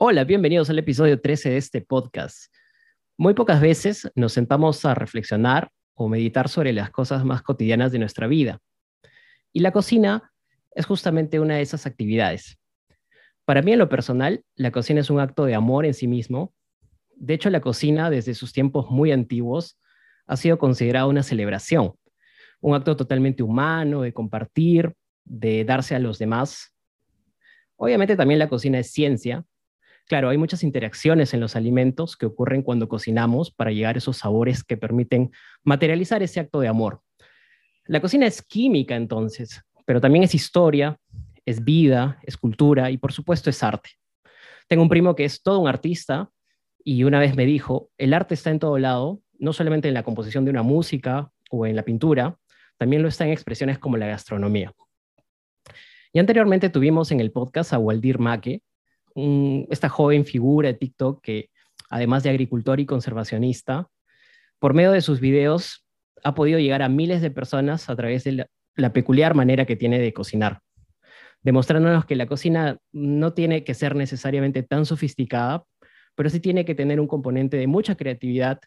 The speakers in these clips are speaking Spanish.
Hola, bienvenidos al episodio 13 de este podcast. Muy pocas veces nos sentamos a reflexionar o meditar sobre las cosas más cotidianas de nuestra vida. Y la cocina es justamente una de esas actividades. Para mí en lo personal, la cocina es un acto de amor en sí mismo. De hecho, la cocina desde sus tiempos muy antiguos ha sido considerada una celebración, un acto totalmente humano de compartir, de darse a los demás. Obviamente también la cocina es ciencia, Claro, hay muchas interacciones en los alimentos que ocurren cuando cocinamos para llegar a esos sabores que permiten materializar ese acto de amor. La cocina es química entonces, pero también es historia, es vida, es cultura y por supuesto es arte. Tengo un primo que es todo un artista y una vez me dijo, el arte está en todo lado, no solamente en la composición de una música o en la pintura, también lo está en expresiones como la gastronomía. Y anteriormente tuvimos en el podcast a Waldir Maque, esta joven figura de TikTok que, además de agricultor y conservacionista, por medio de sus videos ha podido llegar a miles de personas a través de la, peculiar manera que tiene de cocinar, demostrándonos que la cocina no tiene que ser necesariamente tan sofisticada, pero sí tiene que tener un componente de mucha creatividad,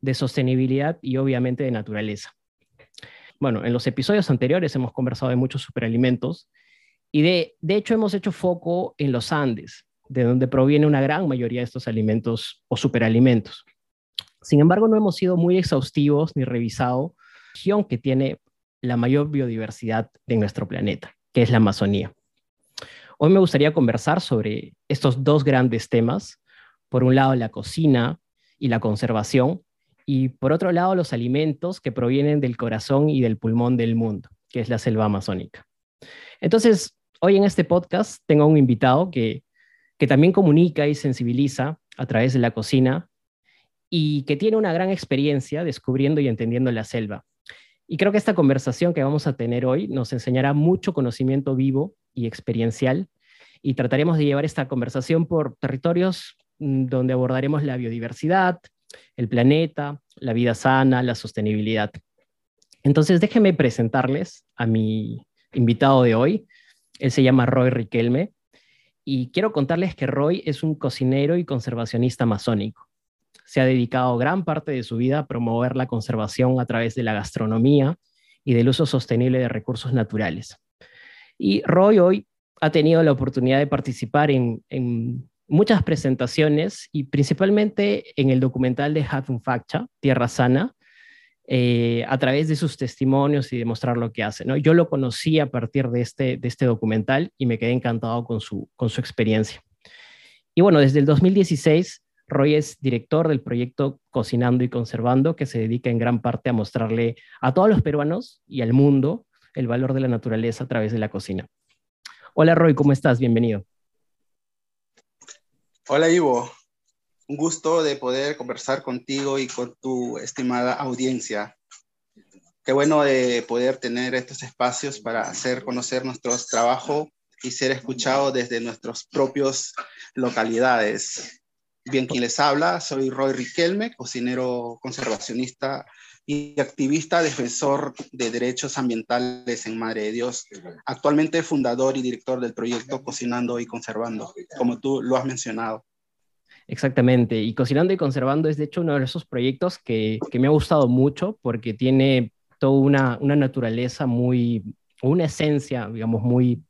de sostenibilidad y obviamente de naturaleza. Bueno, en los episodios anteriores hemos conversado de muchos superalimentos y de, de hecho hemos hecho foco en los Andes, de donde proviene una gran mayoría de estos alimentos o superalimentos. Sin embargo, no hemos sido muy exhaustivos ni revisado la región que tiene la mayor biodiversidad de nuestro planeta, que es la Amazonía. Hoy me gustaría conversar sobre estos dos grandes temas. Por un lado, la cocina y la conservación, y por otro lado, los alimentos que provienen del corazón y del pulmón del mundo, que es la selva amazónica. Entonces, hoy en este podcast tengo un invitado que que también comunica y sensibiliza a través de la cocina y que tiene una gran experiencia descubriendo y entendiendo la selva. Y creo que esta conversación que vamos a tener hoy nos enseñará mucho conocimiento vivo y experiencial y trataremos de llevar esta conversación por territorios mm, donde abordaremos la biodiversidad, el planeta, la vida sana, la sostenibilidad. Entonces, déjenme presentarles a mi invitado de hoy. Él se llama Roy Riquelme. Y quiero contarles que Roy es un cocinero y conservacionista masónico. Se ha dedicado gran parte de su vida a promover la conservación a través de la gastronomía y del uso sostenible de recursos naturales. Y Roy hoy ha tenido la oportunidad de participar en, muchas presentaciones y principalmente en el documental de Hatun Faccha, Tierra Sana, eh, a través de sus testimonios y demostrar lo que hace. Yo lo conocí a partir de este, de este documental y me quedé encantado con su, con su experiencia. Y bueno, desde el 2016, Roy es director del proyecto Cocinando y Conservando, que se dedica en gran parte a mostrarle a todos los peruanos y al mundo el valor de la naturaleza a través de la cocina. Hola Roy, ¿cómo estás? Bienvenido. Hola Ivo, un gusto de poder conversar contigo y con tu estimada audiencia. Qué bueno de poder tener estos espacios para hacer conocer nuestro trabajo y ser escuchado desde nuestras propias localidades. Bien, quien les habla, soy Roy Riquelme, cocinero conservacionista y activista defensor de derechos ambientales en Madre de Dios. Actualmente fundador y director del proyecto Cocinando y Conservando, como tú lo has mencionado. Exactamente, y Cocinando y Conservando es de hecho uno de esos proyectos que, me ha gustado mucho porque tiene toda una, naturaleza muy, una esencia, digamos, muy,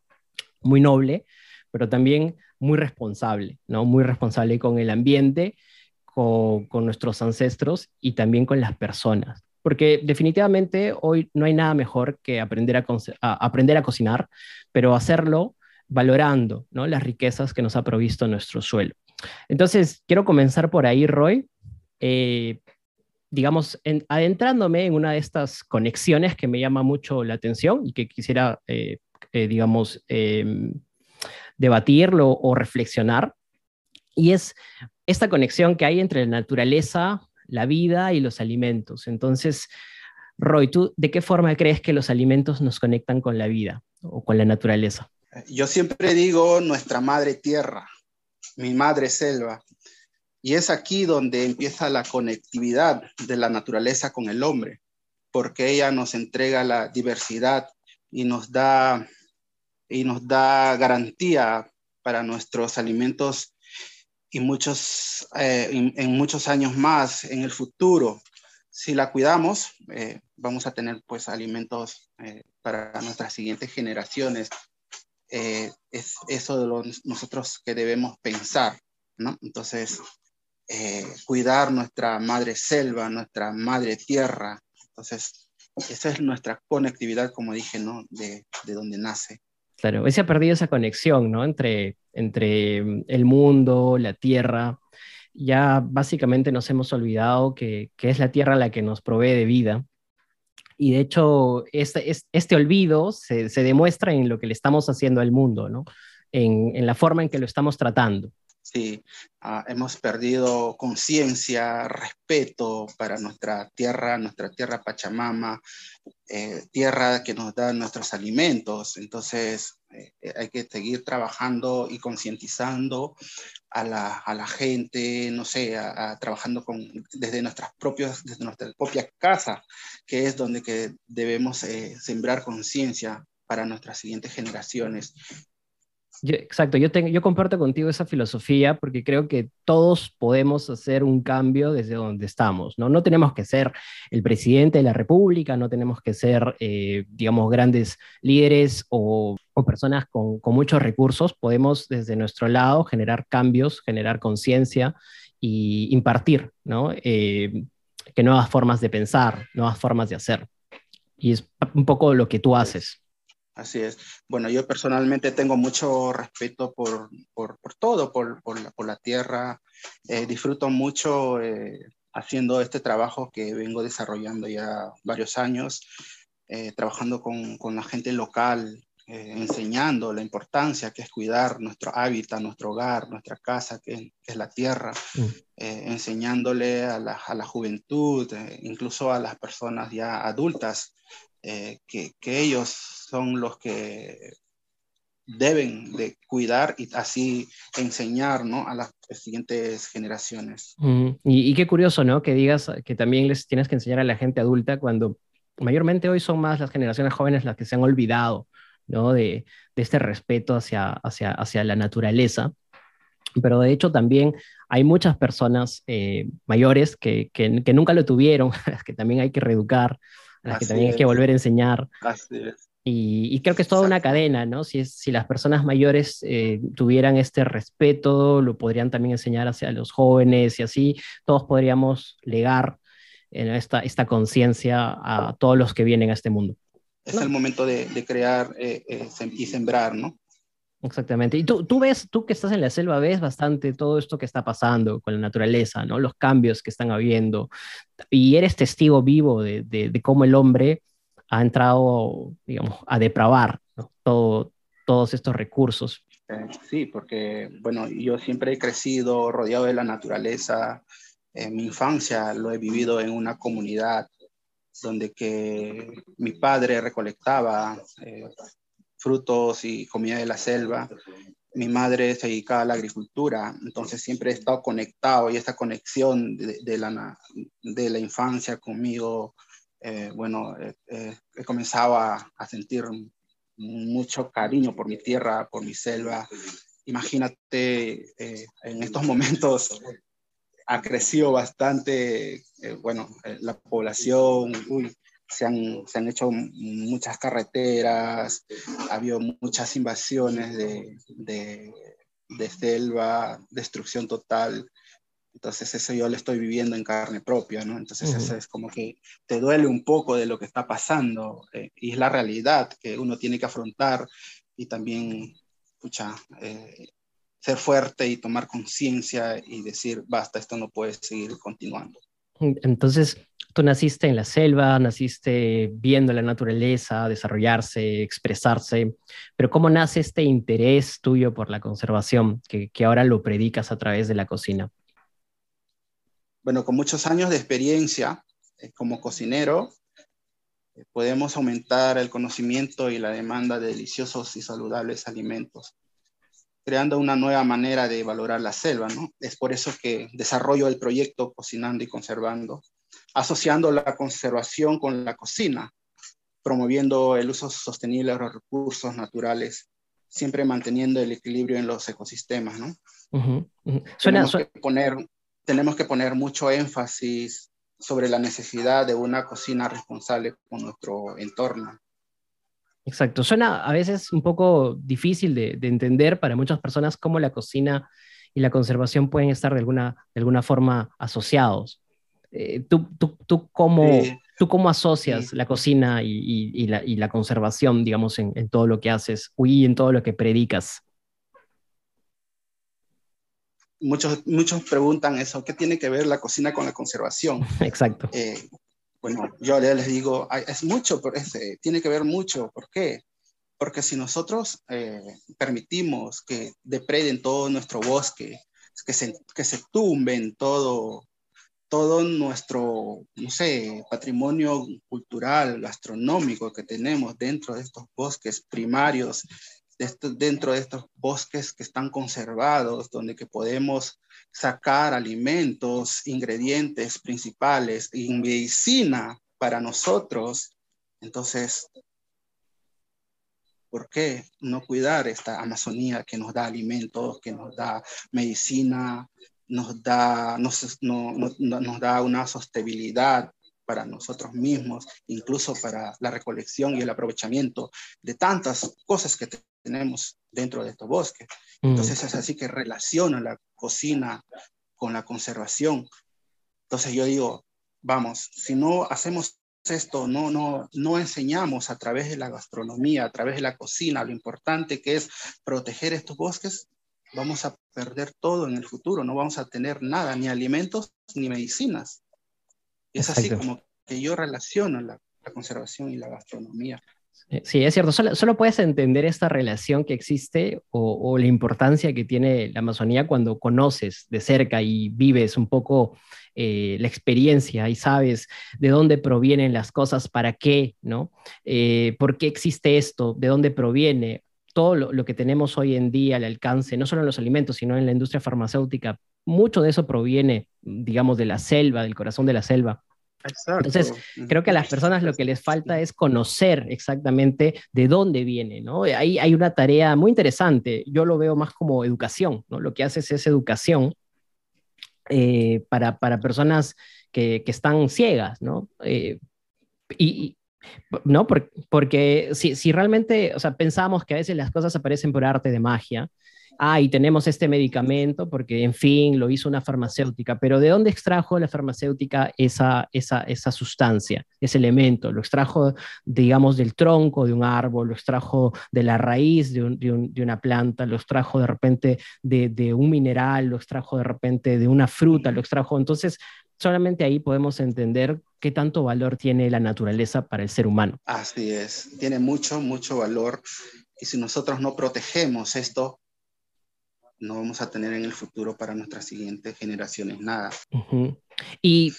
muy noble, pero también muy responsable, ¿no? Muy responsable con el ambiente, con, nuestros ancestros y también con las personas. Porque definitivamente hoy no hay nada mejor que aprender a, aprender a cocinar, pero hacerlo valorando ¿no? las riquezas que nos ha provisto nuestro suelo. Entonces, quiero comenzar por ahí, Roy. Eh, digamos, adentrándome en una de estas conexiones que me llama mucho la atención y que quisiera, eh, eh, digamos, em, debatirlo o reflexionar. Y es esta conexión que hay entre la naturaleza, la vida y los alimentos. Entonces, Roy, ¿tú de qué forma crees que los alimentos nos conectan con la vida o con la naturaleza? Yo siempre digo nuestra madre tierra, mi madre selva. Y es aquí donde empieza la conectividad de la naturaleza con el hombre, porque ella nos entrega la diversidad y nos da, y nos da garantía para nuestros alimentos y muchos, eh, en, muchos años más en el futuro. Si la cuidamos, eh, vamos a tener pues alimentos eh, para nuestras siguientes generaciones. Es eso de lo, nosotros que debemos pensar, ¿no? Entonces, cuidar nuestra madre selva, nuestra madre tierra. Entonces, esa es nuestra conectividad, como dije, ¿no? De, de donde nace. Claro, se ha perdido esa conexión, ¿no? Entre, entre mm, el mundo, la tierra. Ya básicamente nos hemos olvidado que, es la tierra la que nos provee de vida. Y de hecho, este, este olvido se, demuestra en lo que le estamos haciendo al mundo, ¿no? En, en la forma en que lo estamos tratando. Sí, ah, hemos perdido conciencia, respeto para nuestra tierra, nuestra tierra Pachamama, eh, tierra que nos da nuestros alimentos. Entonces, eh, hay que seguir trabajando y concientizando a la, gente, no sé, trabajando con, desde, nuestras propias, desde nuestra propia casa, que es donde que debemos eh, sembrar conciencia para nuestras siguientes generaciones exacto, yo, comparto contigo esa filosofía porque creo que todos podemos hacer un cambio desde donde estamos, ¿no? No tenemos que ser el presidente de la República, no tenemos que ser, eh, digamos, grandes líderes o, personas con, muchos recursos, podemos desde nuestro lado generar cambios, generar conciencia y impartir. Eh, que nuevas formas de pensar, nuevas formas de hacer. Y es un poco lo que tú haces. Así es. Bueno, yo personalmente tengo mucho respeto por, por, todo, por, por, la, por, la, tierra. Eh, disfruto mucho eh, haciendo este trabajo que vengo desarrollando ya varios años, eh, trabajando con, con, la gente local, enseñando la importancia que es cuidar nuestro hábitat, nuestro hogar, nuestra casa, que, es la tierra, mm. enseñándole a la, a la juventud, incluso a las personas ya adultas, que, que ellos son los que deben de cuidar y así enseñar ¿no? a las siguientes generaciones. y, qué curioso, ¿no? Que digas que también les tienes que enseñar a la gente adulta cuando mayormente hoy son más las generaciones jóvenes las que se han olvidado, ¿no? De, este respeto hacia, hacia, hacia la naturaleza. Pero de hecho también hay muchas personas eh, mayores que, que, que, nunca lo tuvieron, que también hay que reeducar, a las que también hay que volver a enseñar. Así es. Y, creo que es toda una cadena, ¿no? Si, si las personas mayores eh, tuvieran este respeto, lo podrían también enseñar hacia los jóvenes y así todos podríamos legar en esta, esta conciencia a todos los que vienen a este mundo. Es el momento de, crear eh, eh, y sembrar, ¿no? Exactamente. Y tú, tú ves, tú que estás en la selva, ves bastante todo esto que está pasando con la naturaleza, ¿no? Los cambios que están habiendo. Y eres testigo vivo de, de, de cómo el hombre ha entrado, digamos, a depravar Todo, todos estos recursos. Sí, porque, bueno, yo siempre he crecido rodeado de la naturaleza. En mi infancia lo he vivido en una comunidad donde que mi padre recolectaba eh, frutos y comida de la selva. Mi madre se dedicaba a la agricultura, entonces siempre he estado conectado y esta conexión de, la, de la infancia conmigo eh, bueno, eh, eh, he comenzado a, sentir mucho cariño por mi tierra, por mi selva. Imagínate, en estos momentos ha crecido bastante, bueno, la población, se, han, se, han, hecho muchas carreteras, ha habido muchas invasiones de, de, de selva, destrucción total. Entonces eso yo lo estoy viviendo en carne propia, ¿no? Entonces eso es como que te duele un poco de lo que está pasando eh, y es la realidad que uno tiene que afrontar y también, escucha, eh, ser fuerte y tomar conciencia y decir, basta, esto no puede seguir continuando. Entonces, tú naciste en la selva, naciste viendo la naturaleza, desarrollarse, expresarse, pero ¿cómo nace este interés tuyo por la conservación que, que ahora lo predicas a través de la cocina? Bueno, con muchos años de experiencia eh, como cocinero, eh, podemos aumentar el conocimiento y la demanda de deliciosos y saludables alimentos, creando una nueva manera de valorar la selva, ¿no? Es por eso que desarrollo el proyecto Cocinando y Conservando, asociando la conservación con la cocina, promoviendo el uso sostenible de los recursos naturales, siempre manteniendo el equilibrio en los ecosistemas, ¿no? tenemos, que poner, tenemos que poner mucho énfasis sobre la necesidad de una cocina responsable con nuestro entorno. Exacto, suena a veces un poco difícil de, entender para muchas personas cómo la cocina y la conservación pueden estar de alguna, de alguna forma asociados. Eh, ¿tú, tú, tú, cómo, ¿Tú cómo asocias la cocina y, la, y, la, conservación, digamos, en, en, todo lo que haces y en todo lo que predicas? muchos, muchos preguntan eso, ¿qué tiene que ver la cocina con la conservación? Exacto. Eh, bueno, yo les digo, es mucho, tiene que ver mucho. ¿Por qué? Porque si nosotros eh, permitimos que depreden todo nuestro bosque, que se, que se tumben todo, todo nuestro, no sé, patrimonio cultural, gastronómico que tenemos dentro de estos bosques primarios, dentro de estos bosques que están conservados, donde que podemos sacar alimentos, ingredientes principales y medicina para nosotros. Entonces, ¿por qué no cuidar esta Amazonía que nos da alimentos, que nos da medicina, nos da, nos, nos da una sostenibilidad para nosotros mismos, incluso para la recolección y el aprovechamiento de tantas cosas que tenemos dentro de estos bosques. Mm. Entonces es así que relaciona la cocina con la conservación. Entonces yo digo, vamos, si no hacemos esto, no, no, no enseñamos a través de la gastronomía, a través de la cocina, lo importante que es proteger estos bosques, vamos a perder todo en el futuro, no vamos a tener nada, ni alimentos ni medicinas. Es así como que yo relaciono la, conservación y la gastronomía. Sí, es cierto. Solo, puedes entender esta relación que existe o, la importancia que tiene la Amazonía cuando conoces de cerca y vives un poco eh, la experiencia y sabes de dónde provienen las cosas, para qué, ¿no? Eh, ¿Por qué existe esto? ¿De dónde proviene? Todo lo, lo, que tenemos hoy en día al alcance, no solo en los alimentos, sino en la industria farmacéutica, mucho de eso proviene, digamos, de la selva, del corazón de la selva. Entonces, creo que a las personas lo que les falta es conocer exactamente de dónde viene, ¿no? Ahí hay una tarea muy interesante, yo lo veo más como educación, ¿no? Lo que haces es educación eh, para, para, personas que, que, están ciegas, ¿no? Eh, y, ¿no? Porque, si, si, realmente, o sea, pensamos que a veces las cosas aparecen por arte de magia, ah, y tenemos este medicamento porque, en fin, lo hizo una farmacéutica, pero ¿de dónde extrajo la farmacéutica esa, esa, esa sustancia, ese elemento? Lo extrajo, digamos, del tronco de un árbol, lo extrajo de la raíz de, de, una planta, lo extrajo de repente de, de un mineral, lo extrajo de repente de una fruta, lo extrajo. Entonces, solamente ahí podemos entender qué tanto valor tiene la naturaleza para el ser humano. Así es, tiene mucho, mucho valor. Y si nosotros no protegemos esto, no vamos a tener en el futuro para nuestras siguientes generaciones nada. Y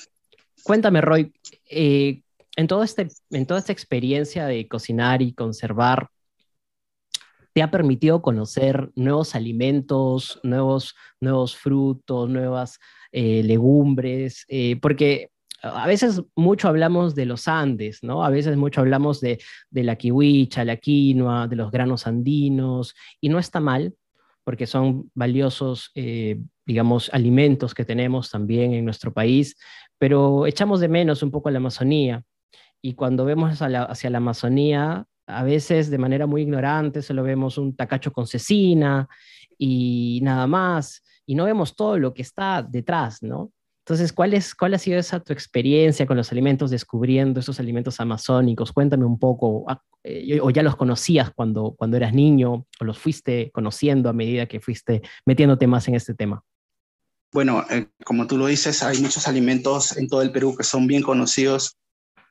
cuéntame, Roy, eh, en, este, en toda esta experiencia de cocinar y conservar, ¿te ha permitido conocer nuevos alimentos, nuevos, nuevos frutos, nuevas eh, legumbres? Eh, porque a veces mucho hablamos de los Andes, ¿no? A veces mucho hablamos de, de la kiwicha, la quinoa, de los granos andinos, y no está mal, porque son valiosos, eh, digamos, alimentos que tenemos también en nuestro país, pero echamos de menos un poco la Amazonía. Y cuando vemos hacia la, Amazonía, a veces de manera muy ignorante solo vemos un tacacho con cecina y nada más, y no vemos todo lo que está detrás, ¿no? Entonces, ¿cuál, es, ¿cuál ha sido esa tu experiencia con los alimentos, descubriendo esos alimentos amazónicos? Cuéntame un poco, ah, eh, o ya los conocías cuando, cuando eras niño, o los fuiste conociendo a medida que fuiste metiéndote más en este tema. Bueno, eh, como tú lo dices, hay muchos alimentos en todo el Perú que son bien conocidos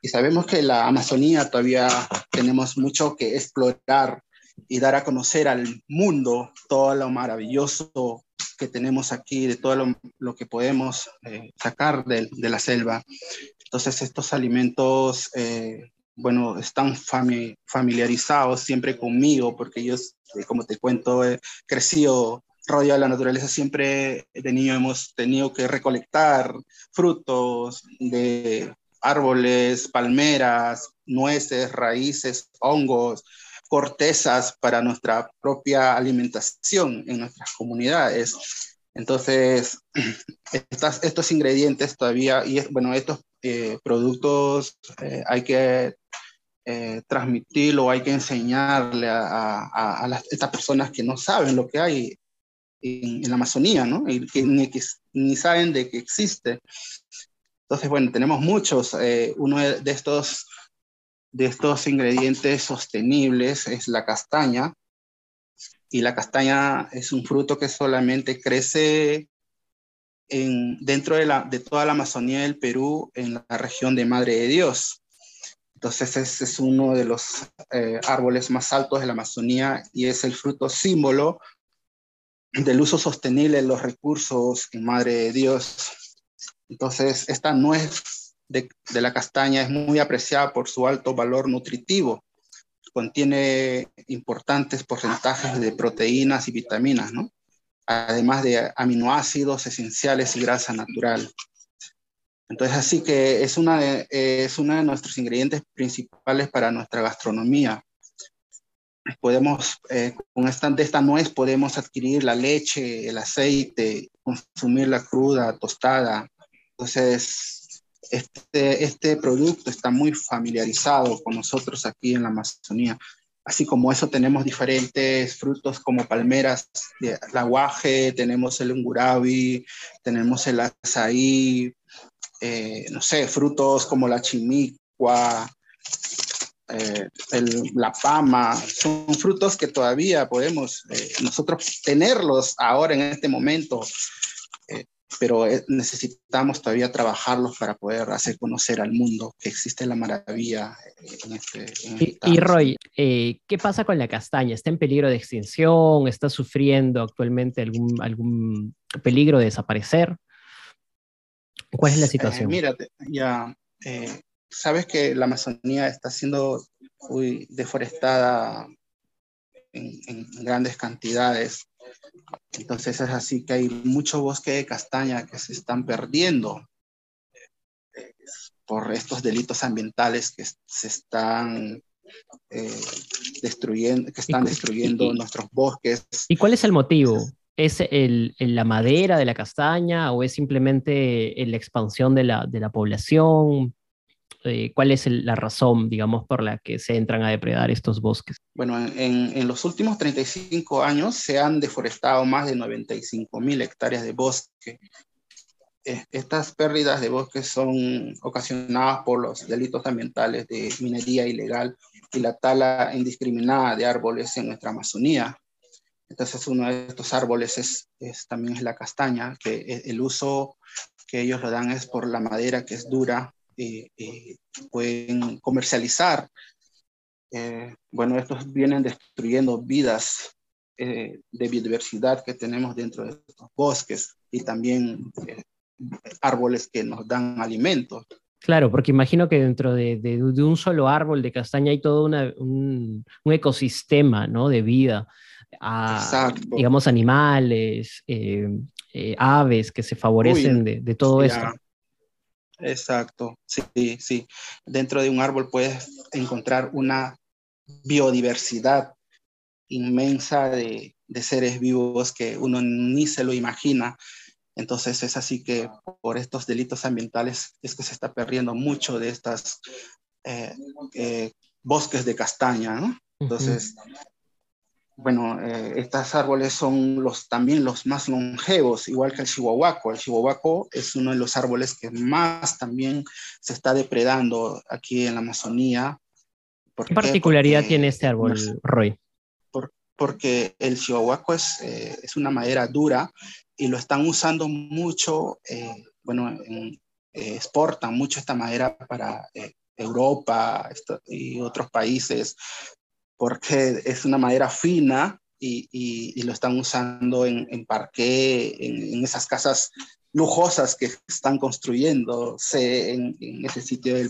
y sabemos que la Amazonía todavía tenemos mucho que explorar y dar a conocer al mundo todo lo maravilloso que tenemos aquí, de todo lo, que podemos eh, sacar de, de, la selva. Entonces, estos alimentos, eh, bueno, están familiarizados siempre conmigo, porque yo, eh, como te cuento, he crecido rodeado de la naturaleza. Siempre de niño hemos tenido que recolectar frutos de árboles, palmeras, nueces, raíces, hongos, cortezas para nuestra propia alimentación en nuestras comunidades. Entonces, estos ingredientes todavía, y bueno, estos eh, productos eh, hay que eh, transmitirlo, hay que enseñarle a, estas personas que no saben lo que hay en, la Amazonía, ¿no? Y que ni, que ni, saben de que existe. Entonces, bueno, tenemos muchos. uno de estos, de estos ingredientes sostenibles es la castaña. Y la castaña es un fruto que solamente crece dentro de, la, de toda la Amazonía del Perú, en la región de Madre de Dios. Entonces, ese es uno de los eh, árboles más altos de la Amazonía y es el fruto símbolo del uso sostenible de los recursos en Madre de Dios. Entonces, esta nuez de, la castaña es muy apreciada por su alto valor nutritivo. Contiene importantes porcentajes de proteínas y vitaminas, además de aminoácidos esenciales y grasa natural. Entonces, así que es, una es uno de nuestros ingredientes principales para nuestra gastronomía. Podemos, eh, con esta, de esta nuez podemos adquirir la leche, el aceite, consumirla cruda, tostada. Entonces, este, este producto está muy familiarizado con nosotros aquí en la Amazonía. Así como eso tenemos diferentes frutos como palmeras, la guaje, tenemos el ungurabi, tenemos el azaí, eh, no sé, frutos como la chimicua, eh, la pama, son frutos que todavía podemos eh, nosotros tenerlos ahora en este momento pero eh, necesitamos todavía trabajarlos para poder hacer conocer al mundo que existe la maravilla eh, en este. y, Roy, eh, ¿qué pasa con la castaña? ¿Está en peligro de extinción? ¿Está sufriendo actualmente algún, algún peligro de desaparecer? ¿Cuál es la situación? mírate, ya sabes que la Amazonía está siendo muy deforestada en grandes cantidades entonces es así que hay mucho bosque de castaña que se están perdiendo eh, por estos delitos ambientales que se están eh, destruyendo, que están destruyendo nuestros bosques. ¿Y cuál es el motivo? ¿Es el, la madera de la castaña o es simplemente la expansión de la, de la población? Eh, cuál es la razón, digamos, por la que se entran a depredar estos bosques. Bueno, en, los últimos 35 años se han deforestado más de 95 mil hectáreas de bosque. Estas pérdidas de bosque son ocasionadas por los delitos ambientales de minería ilegal y la tala indiscriminada de árboles en nuestra Amazonía. Entonces, uno de estos árboles es, también es la castaña, que el uso que ellos lo dan es por la madera que es dura eh, eh, pueden comercializar. Eh, bueno, estos vienen destruyendo vidas de biodiversidad que tenemos dentro de estos bosques y también árboles que nos dan alimentos. Claro, porque imagino que dentro de, de, un solo árbol de castaña hay todo una, un, un, ecosistema ¿no? de vida, a, digamos animales, aves que se favorecen de, de, todo esto. Exacto, sí, sí. Dentro de un árbol puedes encontrar una biodiversidad inmensa de, seres vivos que uno ni se lo imagina. Entonces es así que por estos delitos ambientales es que se está perdiendo mucho de estas eh, eh, bosques de castaña, ¿no? Entonces, bueno, eh, estos árboles son los, también los más longevos, igual que el chihuahuaco. El chihuahuaco es uno de los árboles que más también se está depredando aquí en la Amazonía. ¿Qué particularidad tiene este árbol, Roy? porque el chihuahuaco es, eh, es una madera dura y lo están usando mucho, eh, bueno, exportan mucho esta madera para Europa y otros países, porque es una madera fina y, y, lo están usando en, en en, en, esas casas lujosas que están construyéndose en, en ese sitio del,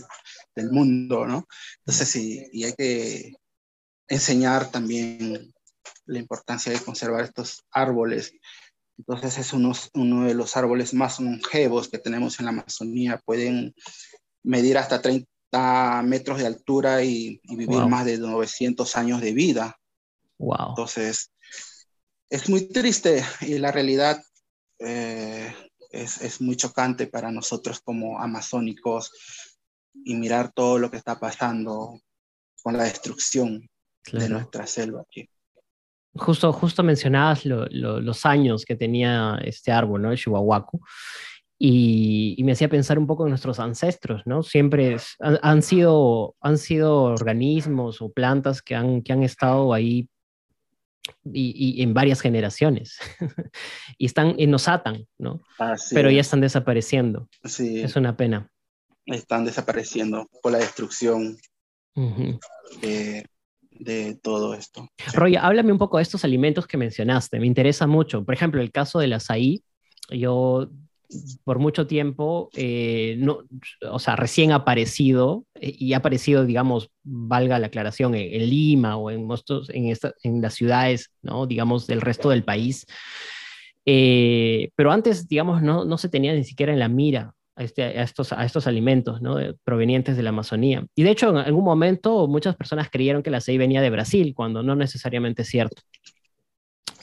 del, mundo, ¿no? Entonces, sí, y hay que enseñar también la importancia de conservar estos árboles. Entonces, es uno de los árboles más longevos que tenemos en la Amazonía. Pueden medir hasta 30 metros de altura y, y vivir wow. más de 900 años de vida. Wow. Entonces, es muy triste y la realidad eh, es, es, muy chocante para nosotros como amazónicos y mirar todo lo que está pasando con la destrucción claro. de nuestra selva aquí. Justo, justo mencionabas lo, lo, los años que tenía este árbol, ¿no? El chihuahuaco. Y, y, me hacía pensar un poco en nuestros ancestros, ¿no? Siempre es, han, han, sido, han sido organismos o plantas que han, que han estado ahí y, y, en varias generaciones. y están, y nos atan, ¿no? Así Pero ya están desapareciendo. Sí. Es una pena. Están desapareciendo por la destrucción uh -huh. de, de, todo esto. Roy, háblame un poco de estos alimentos que mencionaste. Me interesa mucho. Por ejemplo, el caso del azaí. Yo por mucho tiempo, eh, no, o sea, recién aparecido, eh, y ha aparecido, digamos, valga la aclaración, en, en Lima o en, en, esta, en, las ciudades, ¿no? digamos, del resto del país. Eh, pero antes, digamos, no, no, se tenía ni siquiera en la mira a, este, a, estos, a estos alimentos ¿no? provenientes de la Amazonía. Y de hecho, en algún momento muchas personas creyeron que el açaí venía de Brasil, cuando no necesariamente es cierto.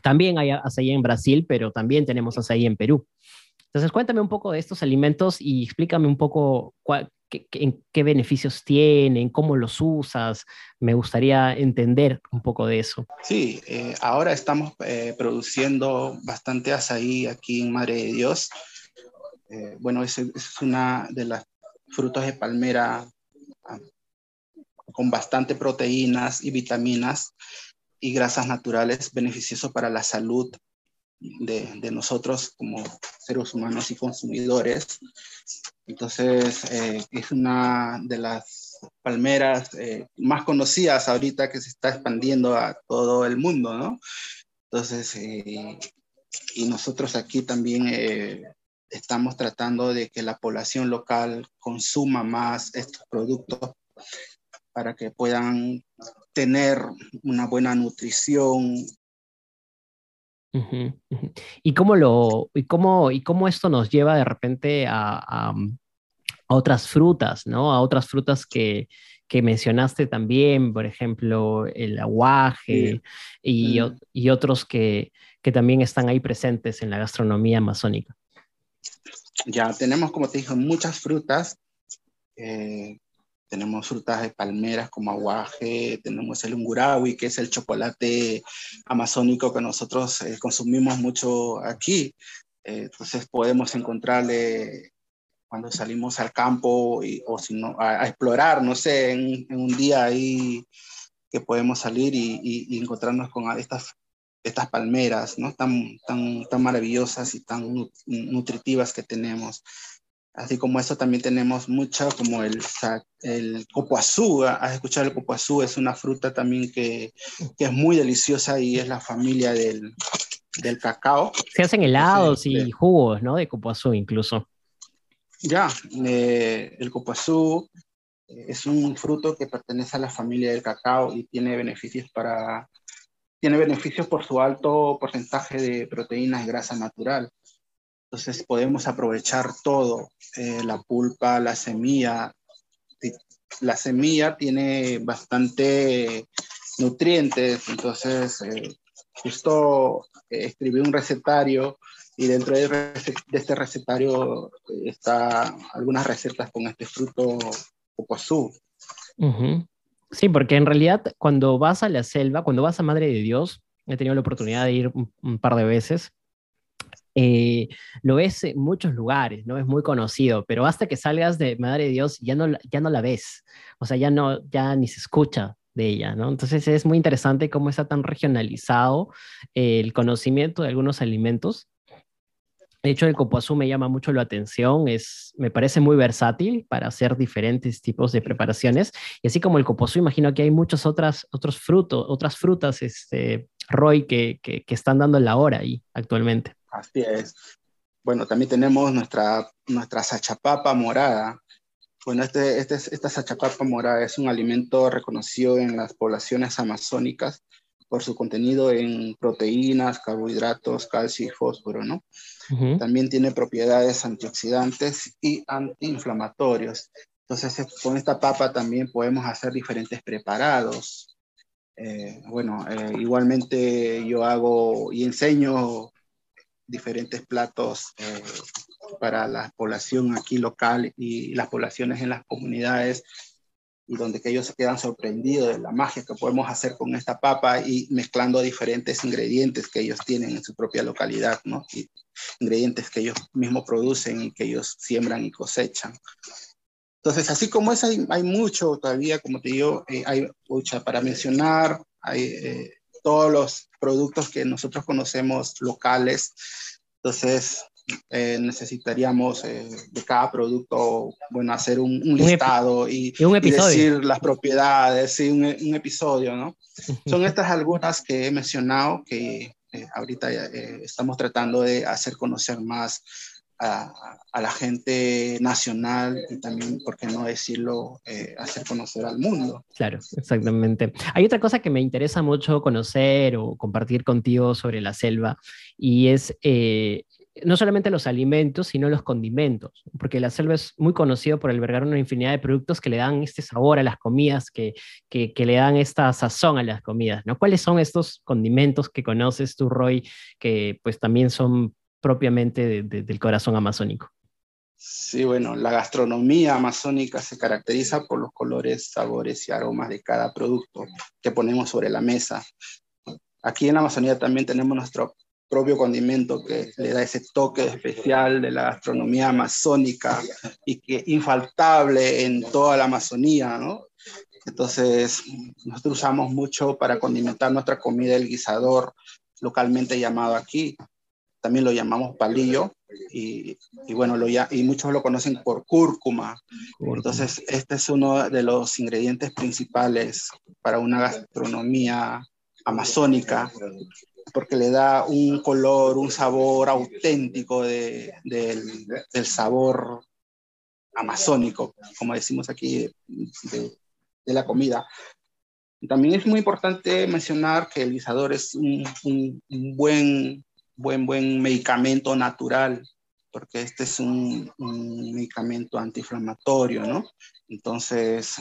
También hay açaí en Brasil, pero también tenemos açaí en Perú. Entonces, cuéntame un poco de estos alimentos y explícame un poco qué, beneficios tienen, cómo los usas. Me gustaría entender un poco de eso. Sí, eh, ahora estamos eh, produciendo bastante azaí aquí en Madre de Dios. Eh, bueno, es, una de las frutos de palmera ah, con bastante proteínas y vitaminas y grasas naturales beneficioso para la salud de, nosotros como seres humanos y consumidores. Entonces, eh, es una de las palmeras eh, más conocidas ahorita que se está expandiendo a todo el mundo, ¿no? Entonces, eh, y nosotros aquí también estamos tratando de que la población local consuma más estos productos para que puedan tener una buena nutrición Uh -huh, uh -huh. ¿Y cómo lo y cómo y cómo esto nos lleva de repente a, a, a otras frutas, ¿no? A otras frutas que, que, mencionaste también, por ejemplo, el aguaje sí. y, mm. y, otros que, que también están ahí presentes en la gastronomía amazónica. Ya tenemos, como te dije, muchas frutas eh, tenemos frutas de palmeras como aguaje, tenemos el ungurawi, que es el chocolate amazónico que nosotros eh, consumimos mucho aquí. Eh, entonces podemos encontrarle cuando salimos al campo y, o si no, a, a, explorar, no sé, en, en, un día ahí que podemos salir y, y, y encontrarnos con estas, estas palmeras, ¿no? Tan, tan, tan maravillosas y tan nutritivas que tenemos. Así como eso también tenemos mucho como el, el copoazú. ¿Has escuchado el copoazú? Es una fruta también que, que, es muy deliciosa y es la familia del, del cacao. Se hacen helados sí, y de, jugos, ¿no? De copoazú incluso. Ya, eh, el copoazú es un fruto que pertenece a la familia del cacao y tiene beneficios para tiene beneficios por su alto porcentaje de proteínas y grasa natural. Entonces podemos aprovechar todo, eh, la pulpa, la semilla. La semilla tiene bastante nutrientes, entonces eh, justo eh, escribí un recetario y dentro de, este recetario está algunas recetas con este fruto copoazú. Uh. Sí, porque en realidad cuando vas a la selva, cuando vas a Madre de Dios, he tenido la oportunidad de ir un par de veces, eh, lo ves en muchos lugares, ¿no? Es muy conocido, pero hasta que salgas de Madre de Dios ya no, ya no la ves, o sea, ya, no, ya ni se escucha de ella, ¿no? Entonces es muy interesante cómo está tan regionalizado el conocimiento de algunos alimentos de hecho, el copoazú me llama mucho la atención, es, me parece muy versátil para hacer diferentes tipos de preparaciones. Y así como el copoazú, imagino que hay muchos otras, otros frutos, otras frutas, este, Roy, que, que, están dando la hora ahí actualmente. Así es. Bueno, también tenemos nuestra, nuestra sachapapa morada. Bueno, este, este, esta sachapapa morada es un alimento reconocido en las poblaciones amazónicas por su contenido en proteínas, carbohidratos, calcio y fósforo, ¿no? También tiene propiedades antioxidantes y antiinflamatorios. Entonces, con esta papa también podemos hacer diferentes preparados. Eh, bueno, eh, igualmente yo hago y enseño diferentes platos eh, para la población aquí local y las poblaciones en las comunidades y donde que ellos se quedan sorprendidos de la magia que podemos hacer con esta papa y mezclando diferentes ingredientes que ellos tienen en su propia localidad, ¿no? Y ingredientes que ellos mismos producen y que ellos siembran y cosechan. Entonces, así como es, hay, hay mucho todavía, como te digo, eh, hay mucha para mencionar, hay eh, todos los productos que nosotros conocemos locales. Entonces, eh, necesitaríamos eh, de cada producto, bueno, hacer un, listado y, decir las propiedades, y un, episodio, ¿no? Son estas algunas que he mencionado que eh, ahorita estamos tratando de hacer conocer más a, la gente nacional y también, por qué no decirlo, hacer conocer al mundo. Claro, exactamente. Hay otra cosa que me interesa mucho conocer o compartir contigo sobre la selva y es no solamente los alimentos, sino los condimentos, porque la selva es muy conocida por albergar una infinidad de productos que le dan este sabor a las comidas, que, que, le dan esta sazón a las comidas, ¿no? ¿Cuáles son estos condimentos que conoces tú, Roy, que pues también son propiamente del corazón amazónico? Sí, bueno, la gastronomía amazónica se caracteriza por los colores, sabores y aromas de cada producto que ponemos sobre la mesa. Aquí en la Amazonía también tenemos nuestro propio condimento que le da ese toque especial de la gastronomía amazónica y que infaltable en toda la Amazonía, ¿no? Entonces, nosotros usamos mucho para condimentar nuestra comida el guisador, localmente llamado aquí. También lo llamamos palillo y, y bueno, lo, y muchos lo conocen por cúrcuma. Entonces, este es uno de los ingredientes principales para una gastronomía amazónica porque le da un color, un sabor auténtico de, del sabor amazónico, como decimos aquí, de, la comida. También es muy importante mencionar que el guisador es un, un, buen, buen, buen medicamento natural, porque este es un, un medicamento antiinflamatorio, ¿no? Entonces,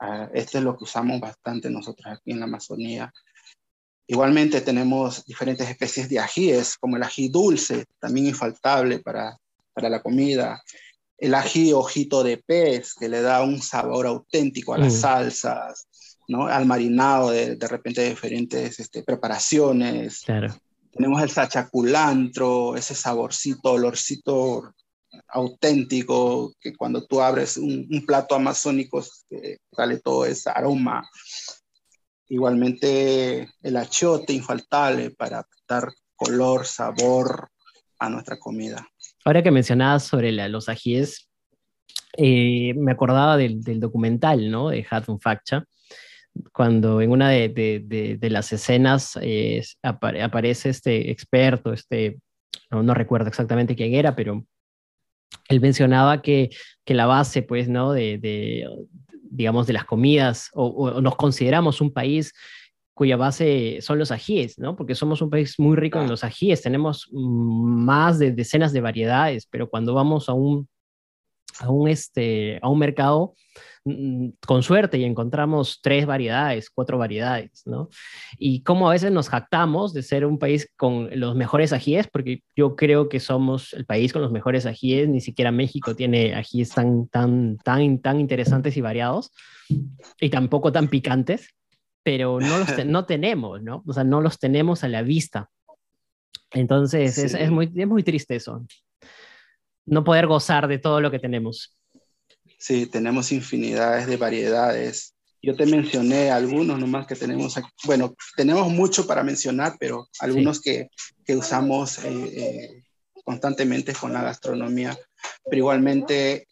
uh, este es lo que usamos bastante nosotros aquí en la Amazonía Igualmente tenemos diferentes especies de ajíes, como el ají dulce, también infaltable para, para la comida. El ají ojito de pez, que le da un sabor auténtico a las mm. salsas, ¿no? al marinado de, de repente de diferentes este, preparaciones. Claro. Tenemos el sachaculantro, ese saborcito, olorcito auténtico, que cuando tú abres un, un plato amazónico eh, sale todo ese aroma. Igualmente el achiote infaltable para dar color, sabor a nuestra comida. Ahora que mencionabas sobre los ajíes, eh, me acordaba del, documental, ¿no? De Hatun Faccha, cuando en una de, las escenas eh, aparece este experto, este, no, recuerdo exactamente quién era, pero él mencionaba que, la base, pues, ¿no? De, digamos, de las comidas, o, nos consideramos un país cuya base son los ajíes, ¿no? Porque somos un país muy rico en los ajíes, tenemos más de decenas de variedades, pero cuando vamos a un, a un, este, a un mercado, Mm, con suerte y encontramos tres variedades, cuatro variedades, ¿no? Y como a veces nos jactamos de ser un país con los mejores ajíes, porque yo creo que somos el país con los mejores ajíes, ni siquiera México tiene ajíes tan, tan, tan, tan interesantes y variados, y tampoco tan picantes, pero no los no tenemos, ¿no? O sea, no los tenemos a la vista. Entonces, es, es, muy, es muy triste eso, no poder gozar de todo lo que tenemos. Sí, tenemos infinidades de variedades yo te mencioné algunos nomás que tenemos aquí. Bueno, tenemos mucho para mencionar, pero algunos que, que, usamos eh, eh, constantemente con la gastronomía. Pero igualmente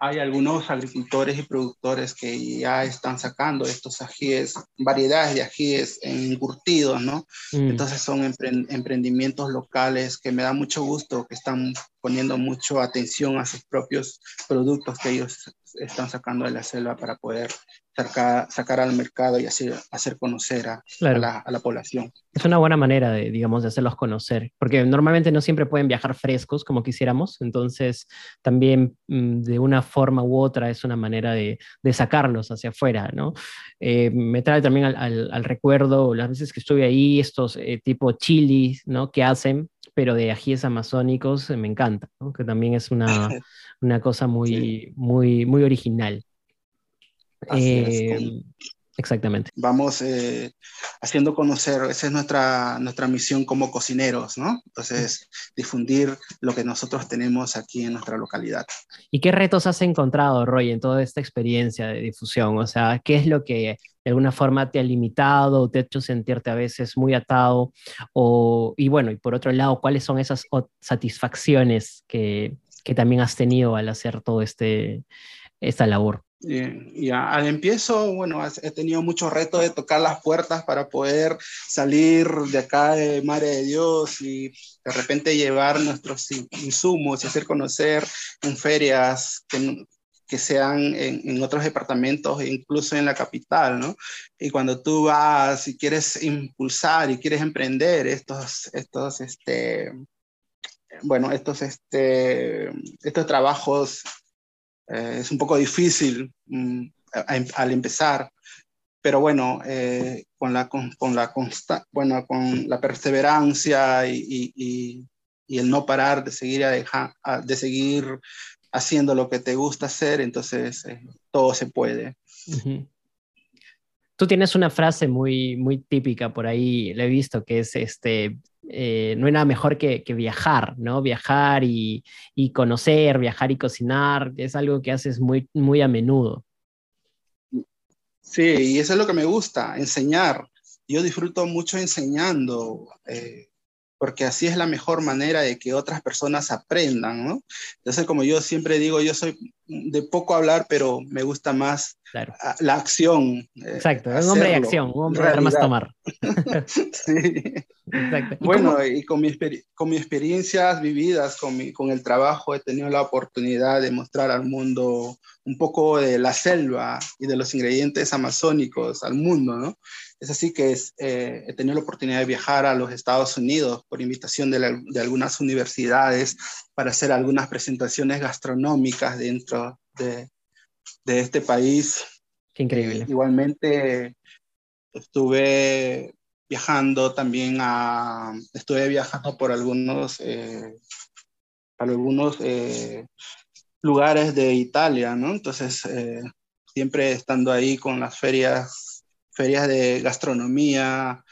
hay algunos agricultores y productores que ya están sacando estos ajíes, variedades de ajíes encurtidos, ¿no? Mm. Entonces son emprendimientos locales que me da mucho gusto, que están poniendo mucho atención a sus propios productos que ellos están sacando de la selva para poder sacar, al mercado y hacer, hacer conocer a, la, población. Es una buena manera de, digamos, de hacerlos conocer, porque normalmente no siempre pueden viajar frescos como quisiéramos, entonces también mm, de una forma u otra es una manera de, sacarlos hacia afuera, ¿no? Eh, me trae también al, recuerdo las veces que estuve ahí, estos eh, tipo chilis, ¿no? Que hacen, pero de ajíes amazónicos, me encanta, ¿no? Que también es una, una cosa muy, muy, muy original. Eh, exactamente. Vamos eh, haciendo conocer, esa es nuestra, nuestra misión como cocineros, ¿no? Entonces, difundir lo que nosotros tenemos aquí en nuestra localidad. ¿Y qué retos has encontrado, Roy, en toda esta experiencia de difusión? O sea, ¿qué es lo que de alguna forma te ha limitado o te ha hecho sentirte a veces muy atado? O, y bueno, y por otro lado, ¿cuáles son esas satisfacciones que, que también has tenido al hacer todo este esta labor? Y al empiezo, bueno, he tenido muchos retos de tocar las puertas para poder salir de acá de Madre de Dios y de repente llevar nuestros insumos y hacer conocer en ferias que, que sean en, en, otros departamentos, incluso en la capital, ¿no? Y cuando tú vas y quieres impulsar y quieres emprender estos, estos, este, bueno, estos, este, estos trabajos eh, es un poco difícil mm, al empezar, pero bueno, eh, con, la, con, la consta bueno, con la perseverancia y, y, y, el no parar de seguir, a de seguir haciendo lo que te gusta hacer, entonces eh, todo se puede. Tú tienes una frase muy, muy típica por ahí, la he visto, que es este, eh, no hay nada mejor que, viajar, ¿no? Viajar y, conocer, viajar y cocinar, es algo que haces muy, muy a menudo. Sí, y eso es lo que me gusta, enseñar. Yo disfruto mucho enseñando. Eh, porque así es la mejor manera de que otras personas aprendan, ¿no? Entonces, como yo siempre digo, yo soy de poco hablar, pero me gusta más la acción. Eh, Exacto, un hombre de acción, un hombre de más tomar. sí. Exacto. bueno, y con, mi con mis experiencias vividas, con, mi, con el trabajo, he tenido la oportunidad de mostrar al mundo un poco de la selva y de los ingredientes amazónicos al mundo, ¿no? Es así que eh, he tenido la oportunidad de viajar a los Estados Unidos por invitación de, algunas universidades para hacer algunas presentaciones gastronómicas dentro de, este país. Qué increíble. igualmente estuve viajando también a, estuve viajando por algunos, eh, algunos eh, lugares de Italia, ¿no? Entonces, siempre estando ahí con las ferias ferias de gastronomía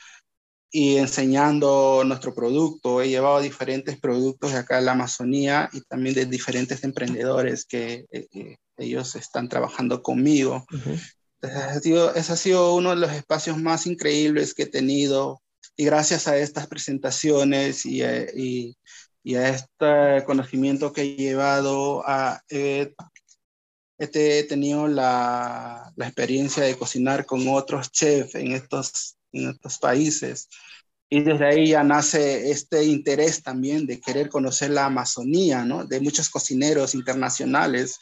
y enseñando nuestro producto. He llevado diferentes productos de acá en la Amazonía y también de diferentes emprendedores que eh, eh, ellos están trabajando conmigo. ese ha sido uno de los espacios más increíbles que he tenido y gracias a estas presentaciones y, eh, y, y a este conocimiento que he llevado, a, este, he tenido la, la, experiencia de cocinar con otros chefs en estos, en estos países. Y desde ahí ya nace este interés también de querer conocer la Amazonía, ¿no? De muchos cocineros internacionales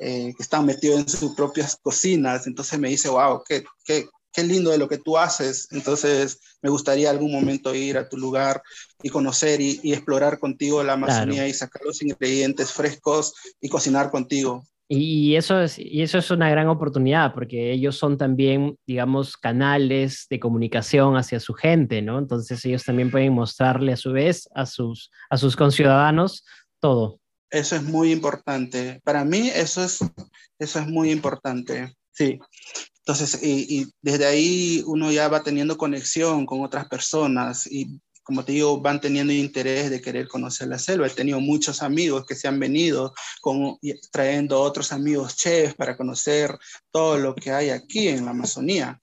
eh, que están metidos en sus propias cocinas. Entonces me dice, wow, qué, qué, qué lindo de lo que tú haces. Entonces me gustaría algún momento ir a tu lugar y conocer y, y explorar contigo la Amazonía y sacar los ingredientes frescos y cocinar contigo. Y eso, es, y eso es una gran oportunidad porque ellos son también, digamos, canales de comunicación hacia su gente, ¿no? Entonces ellos también pueden mostrarle a su vez a sus, a sus conciudadanos todo. Eso es muy importante. Para mí eso es, eso es muy importante, sí. Entonces, y, y desde ahí uno ya va teniendo conexión con otras personas y como te digo, van teniendo interés de querer conocer la selva. He tenido muchos amigos que se han venido con, trayendo otros amigos chefs para conocer todo lo que hay aquí en la Amazonía.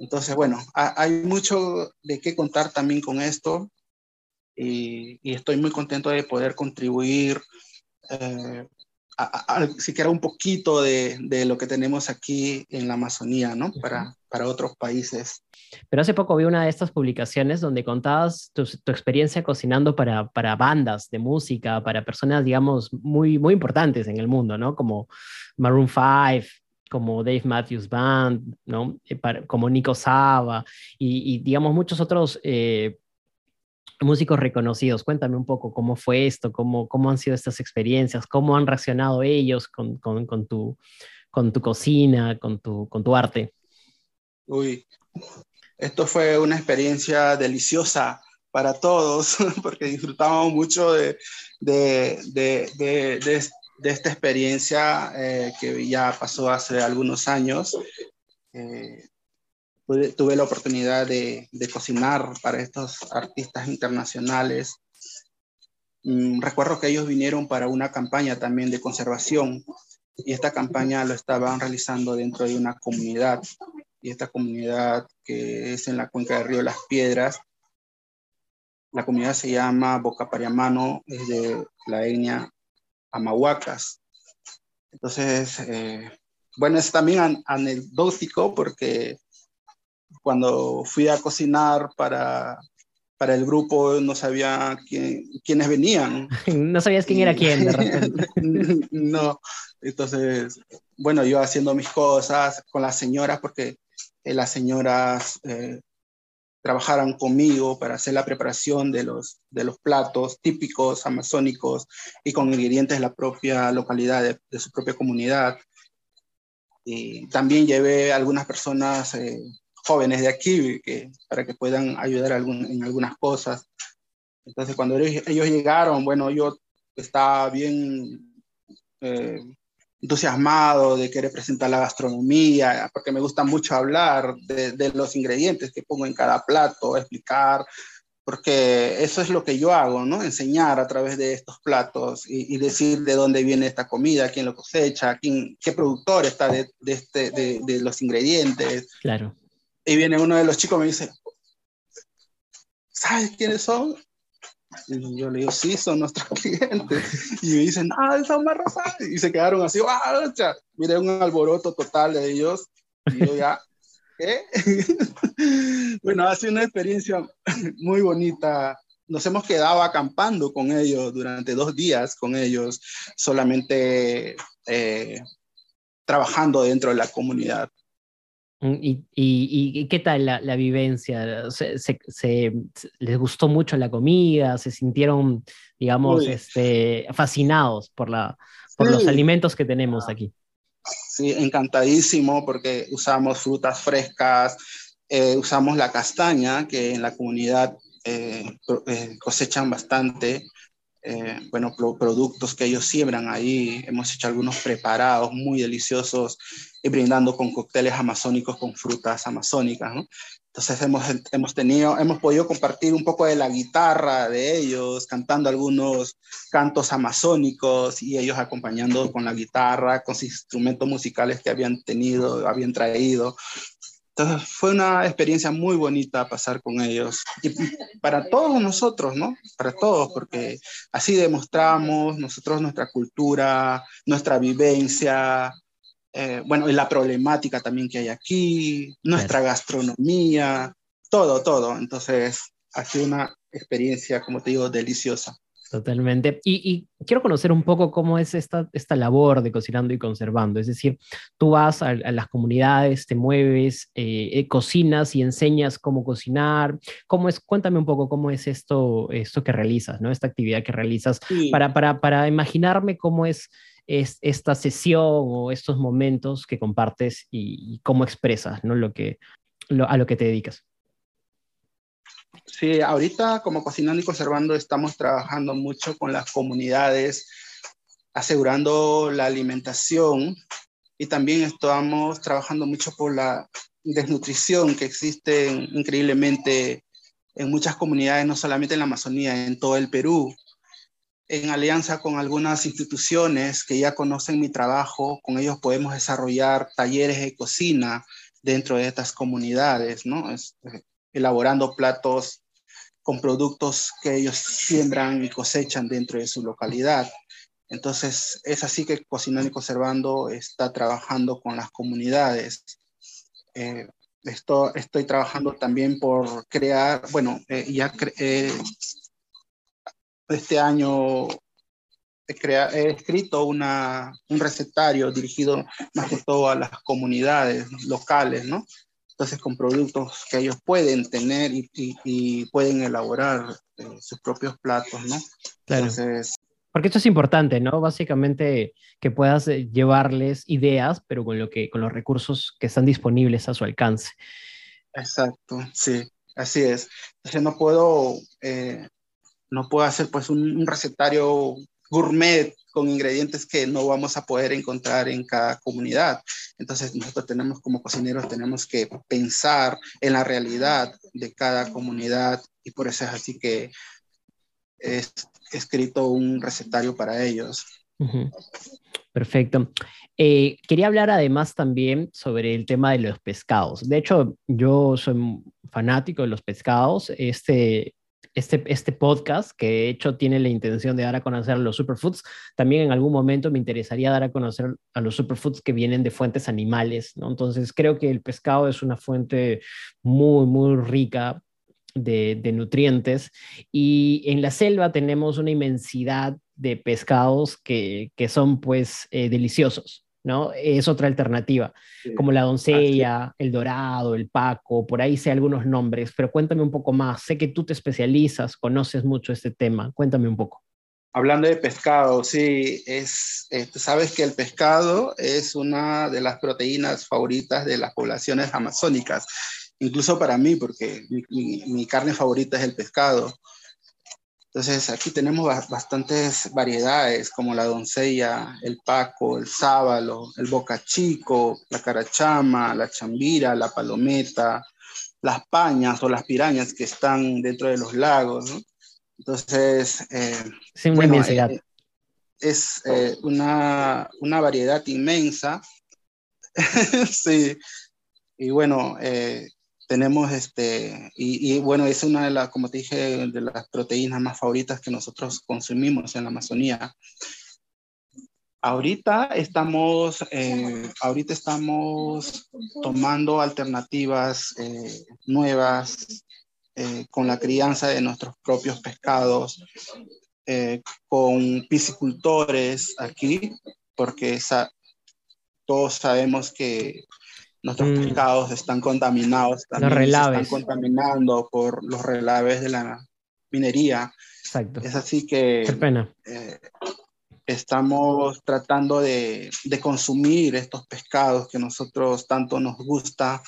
Entonces, bueno, hay mucho de qué contar también con esto y, estoy muy contento de poder contribuir eh, siquiera un poquito de, de, lo que tenemos aquí en la Amazonía, ¿no? Para, para otros países. Pero hace poco vi una de estas publicaciones donde contabas tu, tu experiencia cocinando para, para, bandas de música, para personas, digamos, muy, muy importantes en el mundo, ¿no? Como Maroon 5, como Dave Matthews Band, ¿no? Eh, como Nico Saba y, y digamos, muchos otros eh, músicos reconocidos. Cuéntame un poco cómo fue esto, cómo, cómo han sido estas experiencias, cómo han reaccionado ellos con, con, con tu, con tu cocina, con tu, con tu arte. Uy, esto fue una experiencia deliciosa para todos, porque disfrutamos mucho de, de, de, de, esta experiencia eh, que ya pasó hace algunos años. Eh, tuve la oportunidad de, cocinar para estos artistas internacionales. Mm, recuerdo que ellos vinieron para una campaña también de conservación y esta campaña lo estaban realizando dentro de una comunidad y esta comunidad que es en la cuenca del río Las Piedras. La comunidad se llama Boca Pariamano, es de la etnia Amahuacas. Entonces, eh, bueno, es también anecdótico porque cuando fui a cocinar para, para el grupo no sabía quién, quiénes venían. No sabías quién era quién, de repente. no, entonces, bueno, yo haciendo mis cosas con las señoras, porque eh, las señoras eh, trabajaron conmigo para hacer la preparación de los, de los platos típicos amazónicos y con ingredientes de la propia localidad, de, de su propia comunidad. Y también llevé a algunas personas eh, jóvenes de aquí que, para que puedan ayudar en algunas cosas. Entonces, cuando ellos, llegaron, bueno, yo estaba bien eh, entusiasmado de querer presentar la gastronomía, porque me gusta mucho hablar de, de, los ingredientes que pongo en cada plato, explicar, porque eso es lo que yo hago, ¿no? Enseñar a través de estos platos y, y decir de dónde viene esta comida, quién lo cosecha, quién, qué productor está de, de, este, de, de los ingredientes. Claro. Y viene uno de los chicos y me dice, ¿sabes quiénes son? Y yo le digo, sí, son nuestros clientes. Y me dicen, ah, son Marrosas. Y se quedaron así, ¡ah! Miré un alboroto total de ellos. Y yo ya, ¿qué? bueno, ha sido una experiencia muy bonita. Nos hemos quedado acampando con ellos durante dos días, con ellos, solamente eh, trabajando dentro de la comunidad. Mm, ¿Y, y, qué tal la, la vivencia? ¿Se, se, les gustó mucho la comida? ¿Se sintieron, digamos, este, fascinados por, la, por los alimentos que tenemos ah. aquí? Sí, encantadísimo porque usamos frutas frescas, eh, usamos la castaña, que en la comunidad eh, eh, cosechan bastante. Eh, bueno, productos que ellos siembran ahí. Hemos hecho algunos preparados muy deliciosos y brindando con cócteles amazónicos con frutas amazónicas, ¿no? Entonces hemos, hemos tenido, hemos podido compartir un poco de la guitarra de ellos, cantando algunos cantos amazónicos y ellos acompañando con la guitarra, con sus instrumentos musicales que habían tenido, habían traído. Entonces fue una experiencia muy bonita pasar con ellos. Y para todos nosotros, ¿no? Para todos, porque así demostramos nosotros nuestra cultura, nuestra vivencia, eh, bueno, y la problemática también que hay aquí, nuestra gastronomía, todo, todo. Entonces ha sido una experiencia, como te digo, deliciosa. Totalmente. Y, quiero conocer un poco cómo es esta, esta labor de cocinando y conservando. Es decir, tú vas a, las comunidades, te mueves, eh, eh, cocinas y enseñas cómo cocinar. ¿Cómo es? Cuéntame un poco cómo es esto, esto que realizas, ¿no? Esta actividad que realizas para, para, para imaginarme cómo es, es, esta sesión o estos momentos que compartes y, cómo expresas, ¿no? Lo que, a lo que te dedicas. Sí, ahorita como Cocinando y Conservando estamos trabajando mucho con las comunidades, asegurando la alimentación y también estamos trabajando mucho por la desnutrición que existe increíblemente en muchas comunidades, no solamente en la Amazonía, en todo el Perú, en alianza con algunas instituciones que ya conocen mi trabajo, con ellos podemos desarrollar talleres de cocina dentro de estas comunidades, ¿no? Eh, elaborando platos con productos que ellos siembran y cosechan dentro de su localidad. Entonces, es así que Cocinando y Conservando está trabajando con las comunidades. Eh, estoy trabajando también por crear, bueno, eh, ya este año he, escrito una, un recetario dirigido más que todo a las comunidades locales, ¿no? Entonces, con productos que ellos pueden tener y, y, pueden elaborar eh, sus propios platos, ¿no? Claro. Entonces, porque esto es importante, ¿no? Básicamente que puedas eh, llevarles ideas, pero con, lo que, con los recursos que están disponibles a su alcance. Exacto, sí, así es. Entonces no puedo, eh, no puedo hacer pues un, recetario gourmet con ingredientes que no vamos a poder encontrar en cada comunidad. Entonces nosotros tenemos como cocineros, tenemos que pensar en la realidad de cada comunidad y por eso es así que es escrito un recetario para ellos. Perfecto. Eh, quería hablar además también sobre el tema de los pescados. De hecho, yo soy fanático de los pescados. Este, este, este podcast, que de hecho tiene la intención de dar a conocer los superfoods, también en algún momento me interesaría dar a conocer a los superfoods que vienen de fuentes animales, ¿no? Entonces creo que el pescado es una fuente muy, muy rica de, nutrientes. Y en la selva tenemos una inmensidad de pescados que, son pues eh, deliciosos. ¿No? Es otra alternativa, como la doncella, el dorado, el paco, por ahí sé algunos nombres, pero cuéntame un poco más. Sé que tú te especializas, conoces mucho este tema, cuéntame un poco. Hablando de pescado, sí, es, eh, sabes que el pescado es una de las proteínas favoritas de las poblaciones amazónicas incluso para mí, porque mi, carne favorita es el pescado. Entonces aquí tenemos bastantes variedades como la doncella, el paco, el sábalo, el bocachico, la carachama, la chambira, la palometa, las pañas o las pirañas que están dentro de los lagos. Entonces, eh, eh es eh, una, una, variedad inmensa. sí, y bueno, eh, tenemos este, y, bueno, es una de las, como te dije, de las proteínas más favoritas que nosotros consumimos en la Amazonía. Ahorita estamos, eh, ahorita estamos tomando alternativas eh, nuevas eh, con la crianza de nuestros propios pescados, con piscicultores aquí, porque todos sabemos que nuestros mm. pescados están contaminados, también los relaves. están contaminando por los relaves de la minería. Exacto. Es así que pena. Eh, estamos tratando de, de, consumir estos pescados que nosotros tanto nos gusta,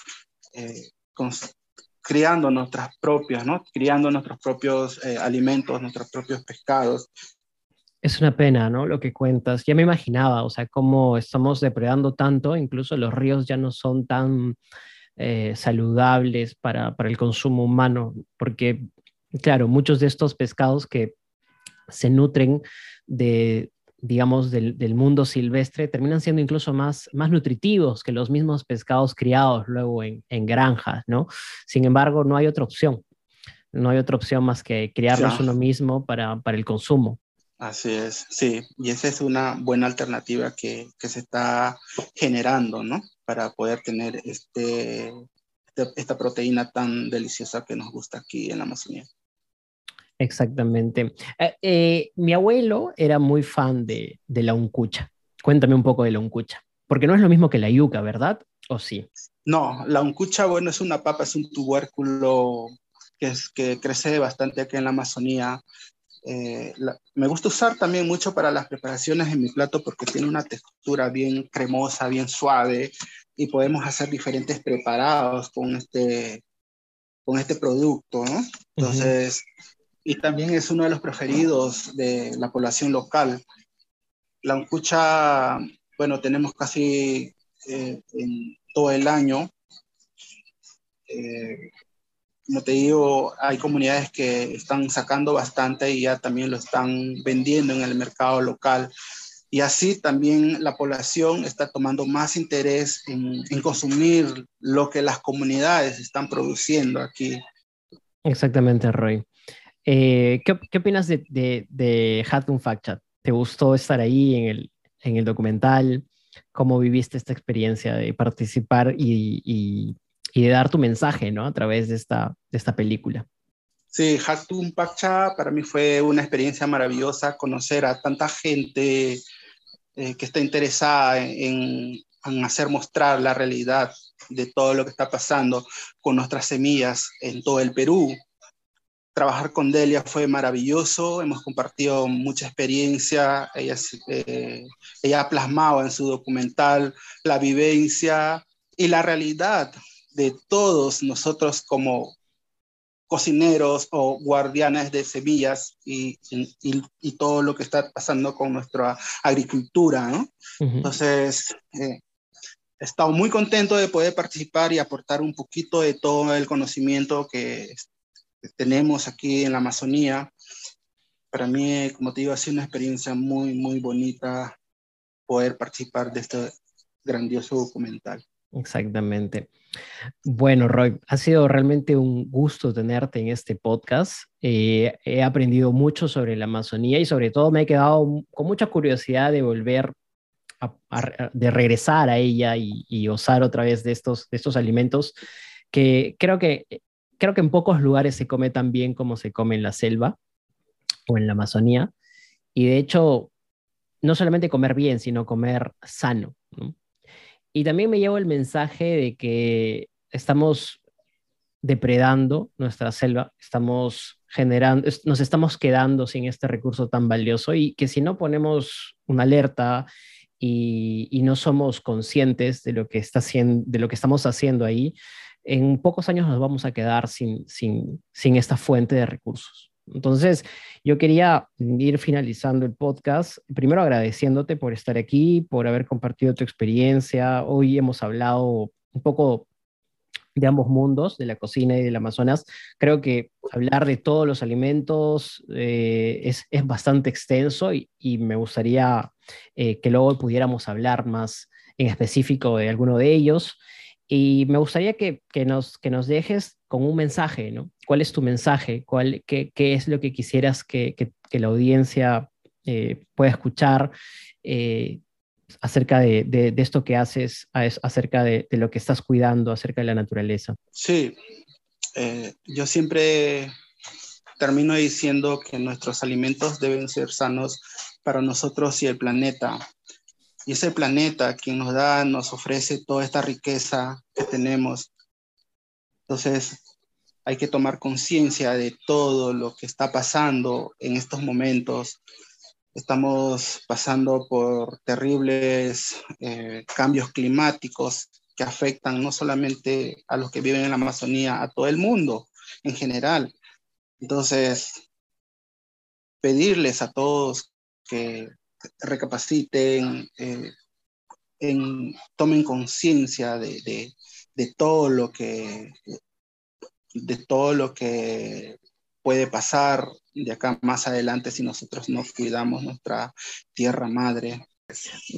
eh, criando nuestras propias, ¿no? Criando nuestros propios eh, alimentos, nuestros propios pescados. Es una pena, ¿no? Lo que cuentas. Ya me imaginaba, o sea, cómo estamos depredando tanto, incluso los ríos ya no son tan eh, saludables para, para, el consumo humano, porque, claro, muchos de estos pescados que se nutren de, digamos, del, del, mundo silvestre terminan siendo incluso más, más nutritivos que los mismos pescados criados luego en, en granjas, ¿no? Sin embargo, no hay otra opción. No hay otra opción más que criarlos uno mismo para, para el consumo. Así es, sí, y esa es una buena alternativa que, que se está generando, ¿no? Para poder tener este, este, esta proteína tan deliciosa que nos gusta aquí en la Amazonía. Exactamente. Eh, eh, mi abuelo era muy fan de, de, la uncucha. Cuéntame un poco de la uncucha, porque no es lo mismo que la yuca, ¿verdad? ¿O sí? No, la uncucha, bueno, es una papa, es un tubérculo que, es, que crece bastante aquí en la Amazonía eh, me gusta usar también mucho para las preparaciones en mi plato porque tiene una textura bien cremosa, bien suave y podemos hacer diferentes preparados con este, con este producto, ¿no? Entonces, y también es uno de los preferidos de la población local. La uncucha, bueno, tenemos casi eh, en todo el año. Eh, como te digo, hay comunidades que están sacando bastante y ya también lo están vendiendo en el mercado local. Y así también la población está tomando más interés en, consumir lo que las comunidades están produciendo aquí. Exactamente, Roy. Eh, ¿qué, ¿qué, opinas de, de, de Hatun Fact Chat? ¿Te gustó estar ahí en el, en el documental? ¿Cómo viviste esta experiencia de participar y, y, y de dar tu mensaje ¿no? a través de esta, de esta película? Sí, Hatun Pacha para mí fue una experiencia maravillosa conocer a tanta gente eh, que está interesada en, en, hacer mostrar la realidad de todo lo que está pasando con nuestras semillas en todo el Perú. Trabajar con Delia fue maravilloso, hemos compartido mucha experiencia, ella, eh, ella ha plasmado en su documental la vivencia y la realidad de todos nosotros como cocineros o guardianes de semillas y, y, todo lo que está pasando con nuestra agricultura, ¿no? Entonces, eh, he estado muy contento de poder participar y aportar un poquito de todo el conocimiento que, tenemos aquí en la Amazonía. Para mí, como te digo, ha sido una experiencia muy, muy bonita poder participar de este grandioso documental. Exactamente. Bueno, Roy, ha sido realmente un gusto tenerte en este podcast. Eh, he aprendido mucho sobre la Amazonía y sobre todo me he quedado con mucha curiosidad de volver a, de regresar a ella y, y, gozar otra vez de estos, de estos alimentos que creo que creo que en pocos lugares se come tan bien como se come en la selva o en la Amazonía. Y de hecho, no solamente comer bien, sino comer sano. ¿no? Y también me llevo el mensaje de que estamos depredando nuestra selva, estamos generando, nos estamos quedando sin este recurso tan valioso y que si no ponemos una alerta y, no somos conscientes de lo que está haciendo, de lo que estamos haciendo ahí, en pocos años nos vamos a quedar sin, sin, sin esta fuente de recursos. Entonces, yo quería ir finalizando el podcast, primero agradeciéndote por estar aquí, por haber compartido tu experiencia. Hoy hemos hablado un poco de ambos mundos, de la cocina y del Amazonas. Creo que hablar de todos los alimentos eh, es, es, bastante extenso y, y me gustaría eh, que luego pudiéramos hablar más en específico de alguno de ellos. Y me gustaría que, que, nos, que nos dejes con un mensaje, ¿no? ¿Cuál es tu mensaje? ¿Cuál, qué, es lo que quisieras que, que, la audiencia eh, pueda escuchar eh, acerca de, de, de, esto que haces, acerca de, de, lo que estás cuidando, acerca de la naturaleza? Sí, eh, yo siempre termino diciendo que nuestros alimentos deben ser sanos para nosotros y el planeta. Y ese planeta quien nos da, nos ofrece toda esta riqueza que tenemos. Entonces, hay que tomar conciencia de todo lo que está pasando en estos momentos. Estamos pasando por terribles eh, cambios climáticos que afectan no solamente a los que viven en la Amazonía, a todo el mundo en general. Entonces, pedirles a todos que recapaciten, eh, en, tomen conciencia de, de todo lo que de todo lo que puede pasar de acá más adelante si nosotros no cuidamos nuestra tierra madre.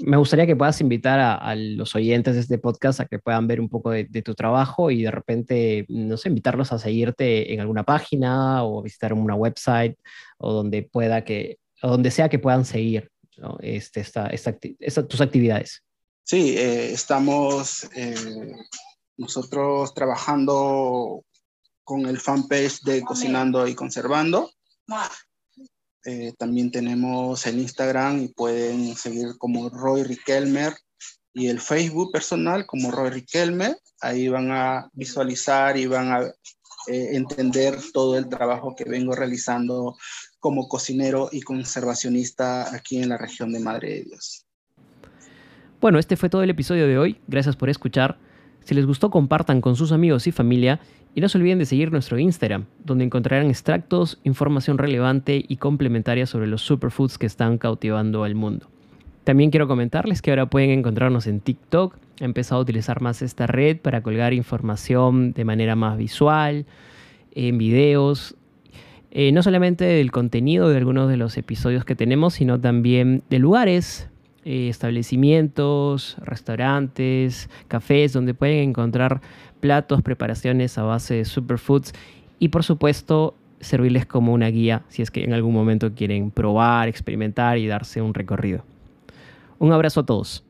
Me gustaría que puedas invitar a, a, los oyentes de este podcast a que puedan ver un poco de, de, tu trabajo y de repente, no sé, invitarlos a seguirte en alguna página o visitar una website o donde pueda que, o donde sea que puedan seguir ¿no? este, esta, esta, esta, tus actividades. Sí, eh, estamos eh, nosotros trabajando con el fanpage de Cocinando y Conservando. Eh, también tenemos el Instagram y pueden seguir como Roy Riquelmer y el Facebook personal como Roy Riquelmer. Ahí van a visualizar y van a eh, entender todo el trabajo que vengo realizando como cocinero y conservacionista aquí en la región de Madre de Dios. Bueno, este fue todo el episodio de hoy. Gracias por escuchar. Si les gustó, compartan con sus amigos y familia y no se olviden de seguir nuestro Instagram, donde encontrarán extractos, información relevante y complementaria sobre los superfoods que están cautivando al mundo. También quiero comentarles que ahora pueden encontrarnos en TikTok. He empezado a utilizar más esta red para colgar información de manera más visual en videos, eh, no solamente del contenido de algunos de los episodios que tenemos, sino también de lugares, eh, establecimientos, restaurantes, cafés, donde pueden encontrar platos, preparaciones a base de superfoods y por supuesto servirles como una guía si es que en algún momento quieren probar, experimentar y darse un recorrido. Un abrazo a todos.